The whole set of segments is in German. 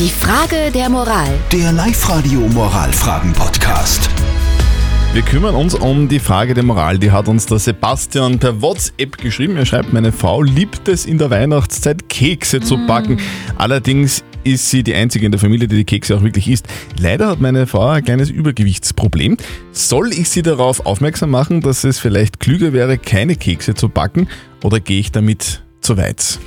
Die Frage der Moral. Der Live-Radio Moralfragen-Podcast. Wir kümmern uns um die Frage der Moral. Die hat uns der Sebastian per WhatsApp geschrieben. Er schreibt, meine Frau liebt es in der Weihnachtszeit Kekse zu backen. Allerdings ist sie die einzige in der Familie, die die Kekse auch wirklich isst. Leider hat meine Frau ein kleines Übergewichtsproblem. Soll ich sie darauf aufmerksam machen, dass es vielleicht klüger wäre, keine Kekse zu backen oder gehe ich damit zu weit?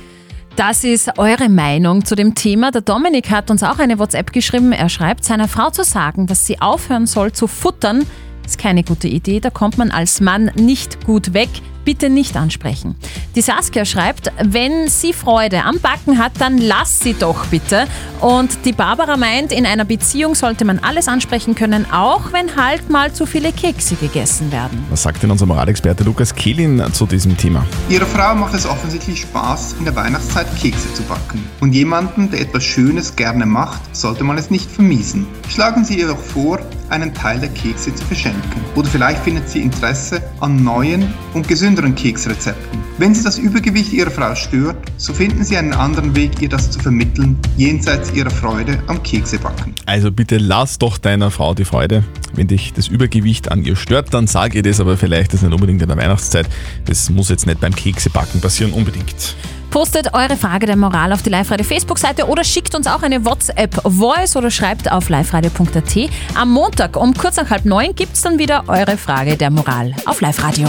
Das ist eure Meinung zu dem Thema. Der Dominik hat uns auch eine WhatsApp geschrieben. Er schreibt, seiner Frau zu sagen, dass sie aufhören soll zu futtern, ist keine gute Idee. Da kommt man als Mann nicht gut weg. Bitte nicht ansprechen. Die Saskia schreibt, wenn sie Freude am Backen hat, dann lass sie doch bitte. Und die Barbara meint, in einer Beziehung sollte man alles ansprechen können, auch wenn halt mal zu viele Kekse gegessen werden. Was sagt denn unser Moralexperte Lukas Kehlin zu diesem Thema? Ihrer Frau macht es offensichtlich Spaß, in der Weihnachtszeit Kekse zu backen. Und jemanden, der etwas Schönes gerne macht, sollte man es nicht vermiesen. Schlagen Sie ihr doch vor, einen Teil der Kekse zu verschenken. Oder vielleicht findet sie Interesse an neuen und gesünderen Keksrezepten. Wenn Sie das Übergewicht Ihrer Frau stört, so finden Sie einen anderen Weg, ihr das zu vermitteln, jenseits ihrer Freude am Keksebacken. Also bitte lass doch deiner Frau die Freude. Wenn dich das Übergewicht an ihr stört, dann sag ihr das, aber vielleicht ist nicht unbedingt in der Weihnachtszeit. Das muss jetzt nicht beim Keksebacken passieren unbedingt. Postet eure Frage der Moral auf die Live-Radio Facebook-Seite oder schickt uns auch eine WhatsApp-Voice oder schreibt auf liveradio.at. Am Montag um kurz nach halb neun gibt es dann wieder eure Frage der Moral auf Live-Radio.